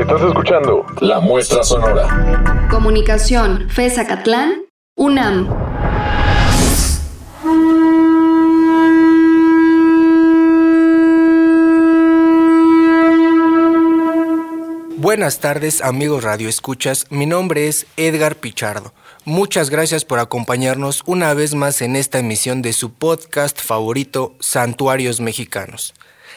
Estás escuchando La Muestra Sonora. Comunicación, FESA Catlán, UNAM. Buenas tardes amigos Radio Escuchas, mi nombre es Edgar Pichardo. Muchas gracias por acompañarnos una vez más en esta emisión de su podcast favorito, Santuarios Mexicanos.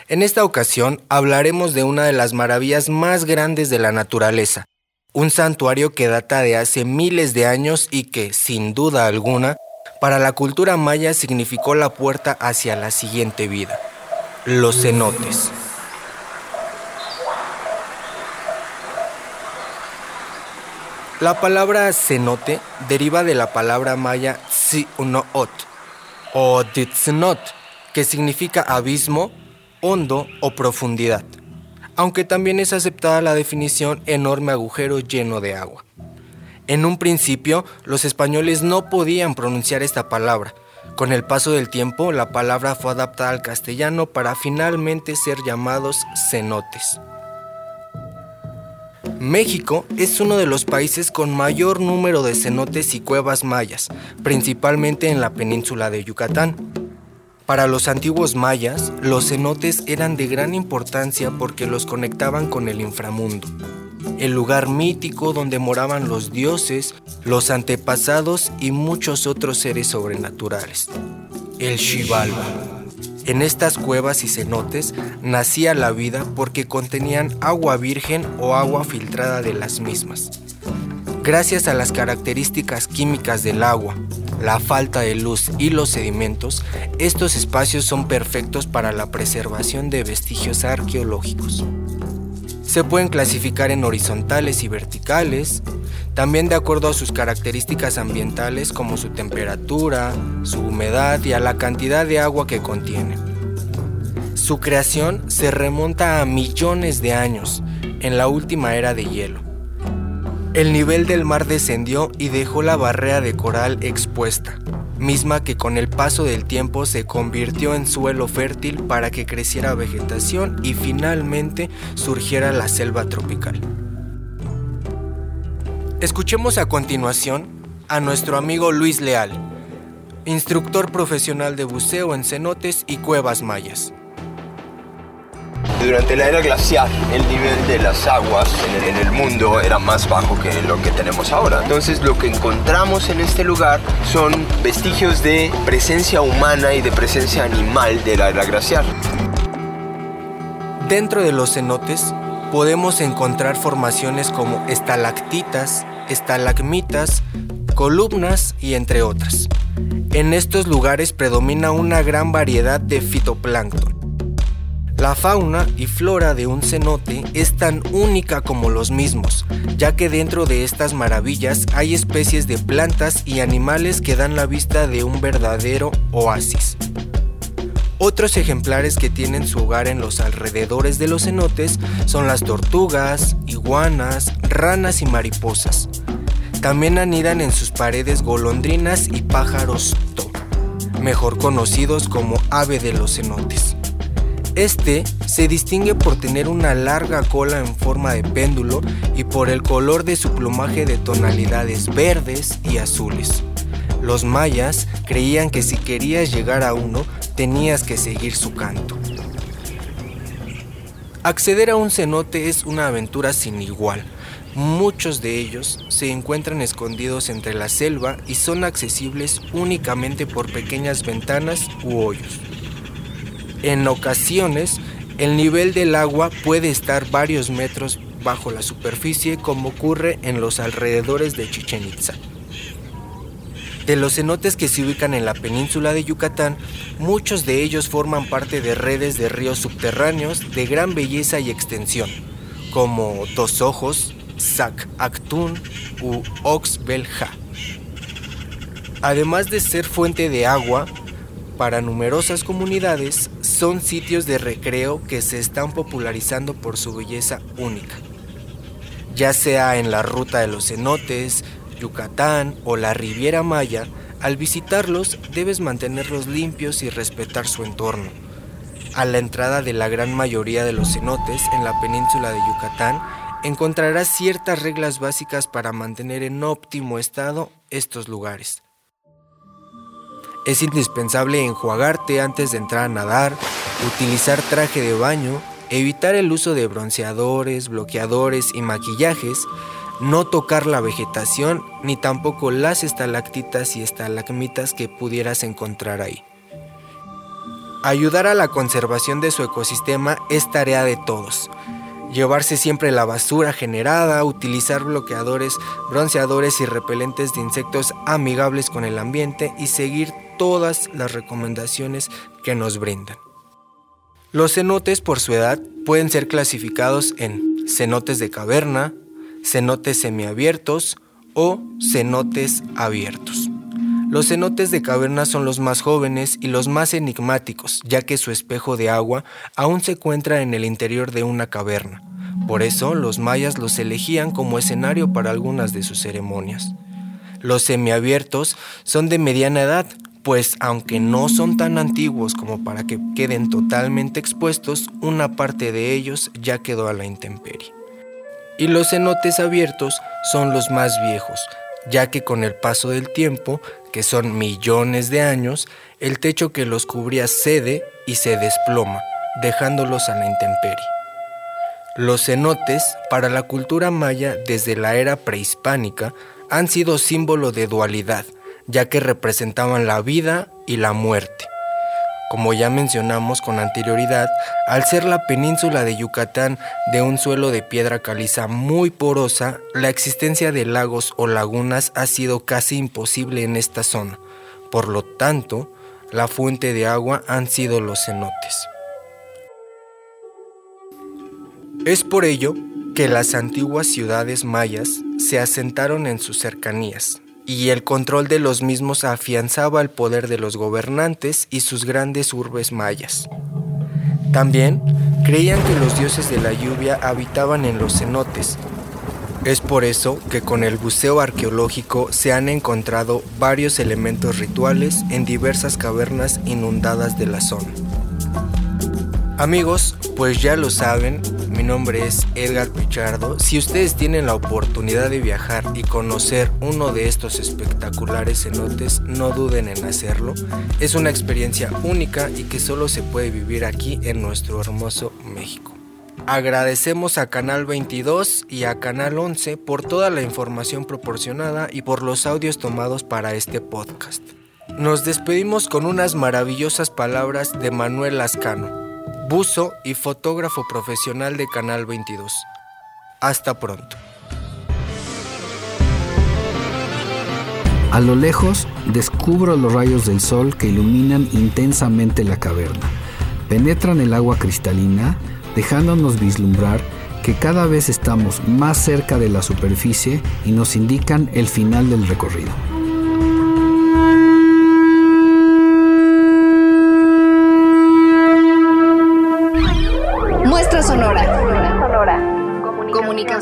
En esta ocasión hablaremos de una de las maravillas más grandes de la naturaleza, un santuario que data de hace miles de años y que, sin duda alguna, para la cultura maya significó la puerta hacia la siguiente vida, los cenotes. La palabra cenote deriva de la palabra maya ot o ditznot, que significa abismo, hondo o profundidad, aunque también es aceptada la definición enorme agujero lleno de agua. En un principio, los españoles no podían pronunciar esta palabra. Con el paso del tiempo, la palabra fue adaptada al castellano para finalmente ser llamados cenotes. México es uno de los países con mayor número de cenotes y cuevas mayas, principalmente en la península de Yucatán. Para los antiguos mayas, los cenotes eran de gran importancia porque los conectaban con el inframundo, el lugar mítico donde moraban los dioses, los antepasados y muchos otros seres sobrenaturales. El Xibalba. En estas cuevas y cenotes nacía la vida porque contenían agua virgen o agua filtrada de las mismas. Gracias a las características químicas del agua, la falta de luz y los sedimentos, estos espacios son perfectos para la preservación de vestigios arqueológicos. Se pueden clasificar en horizontales y verticales, también de acuerdo a sus características ambientales como su temperatura, su humedad y a la cantidad de agua que contiene. Su creación se remonta a millones de años, en la última era de hielo. El nivel del mar descendió y dejó la barrera de coral expuesta, misma que con el paso del tiempo se convirtió en suelo fértil para que creciera vegetación y finalmente surgiera la selva tropical. Escuchemos a continuación a nuestro amigo Luis Leal, instructor profesional de buceo en cenotes y cuevas mayas. Durante la era glacial, el nivel de las aguas en el, mundo era más bajo que lo que tenemos ahora. Entonces lo que encontramos en este lugar son vestigios de presencia humana y de presencia animal de la era glacial. Dentro de los cenotes podemos encontrar formaciones como estalactitas, estalagmitas, columnas y entre otras. En estos lugares predomina una gran variedad de fitoplancton. La fauna y flora de un cenote es tan única como los mismos, ya que dentro de estas maravillas hay especies de plantas y animales que dan la vista de un verdadero oasis. Otros ejemplares que tienen su hogar en los alrededores de los cenotes son las tortugas, iguanas, ranas y mariposas. También anidan en sus paredes golondrinas y pájaros to, mejor conocidos como ave de los cenotes. Este se distingue por tener una larga cola en forma de péndulo y por el color de su plumaje de tonalidades verdes y azules. Los mayas creían que si querías llegar a uno, tenías que seguir su canto. Acceder a un cenote es una aventura sin igual. Muchos de ellos se encuentran escondidos entre la selva y son accesibles únicamente por pequeñas ventanas u hoyos. En ocasiones, el nivel del agua puede estar varios metros bajo la superficie como ocurre en los alrededores de Chichen Itza. De los cenotes que se ubican en la península de Yucatán, muchos de ellos forman parte de redes de ríos subterráneos de gran belleza y extensión, como Dos Ojos, Sac Actun u Oxbelja. Además de ser fuente de agua, para numerosas comunidades son sitios de recreo que se están popularizando por su belleza única. Ya sea en la ruta de los cenotes, Yucatán o la Riviera Maya, al visitarlos debes mantenerlos limpios y respetar su entorno. A la entrada de la gran mayoría de los cenotes en la península de Yucatán encontrarás ciertas reglas básicas para mantener en óptimo estado estos lugares. Es indispensable enjuagarte antes de entrar a nadar, utilizar traje de baño, evitar el uso de bronceadores, bloqueadores y maquillajes, no tocar la vegetación ni tampoco las estalactitas y estalagmitas que pudieras encontrar ahí. Ayudar a la conservación de su ecosistema es tarea de todos. Llevarse siempre la basura generada, utilizar bloqueadores, bronceadores y repelentes de insectos amigables con el ambiente y seguir todas las recomendaciones que nos brindan. Los cenotes por su edad pueden ser clasificados en cenotes de caverna, cenotes semiabiertos o cenotes abiertos. Los cenotes de caverna son los más jóvenes y los más enigmáticos, ya que su espejo de agua aún se encuentra en el interior de una caverna. Por eso los mayas los elegían como escenario para algunas de sus ceremonias. Los semiabiertos son de mediana edad, pues aunque no son tan antiguos como para que queden totalmente expuestos, una parte de ellos ya quedó a la intemperie. Y los cenotes abiertos son los más viejos, ya que con el paso del tiempo, que son millones de años, el techo que los cubría cede y se desploma, dejándolos a la intemperie. Los cenotes, para la cultura maya desde la era prehispánica, han sido símbolo de dualidad, ya que representaban la vida y la muerte. Como ya mencionamos con anterioridad, al ser la península de Yucatán de un suelo de piedra caliza muy porosa, la existencia de lagos o lagunas ha sido casi imposible en esta zona. Por lo tanto, la fuente de agua han sido los cenotes. Es por ello que las antiguas ciudades mayas se asentaron en sus cercanías, y el control de los mismos afianzaba el poder de los gobernantes y sus grandes urbes mayas. También creían que los dioses de la lluvia habitaban en los cenotes. Es por eso que con el buceo arqueológico se han encontrado varios elementos rituales en diversas cavernas inundadas de la zona. Amigos, pues ya lo saben, mi nombre es Edgar Pichardo. Si ustedes tienen la oportunidad de viajar y conocer uno de estos espectaculares cenotes, no duden en hacerlo. Es una experiencia única y que solo se puede vivir aquí en nuestro hermoso México. Agradecemos a Canal 22 y a Canal 11 por toda la información proporcionada y por los audios tomados para este podcast. Nos despedimos con unas maravillosas palabras de Manuel Lascano buzo y fotógrafo profesional de Canal 22. Hasta pronto. A lo lejos descubro los rayos del sol que iluminan intensamente la caverna. Penetran el agua cristalina, dejándonos vislumbrar que cada vez estamos más cerca de la superficie y nos indican el final del recorrido.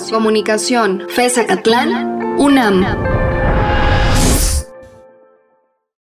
Comunicación. Comunicación. FESA Catlán. UNAM.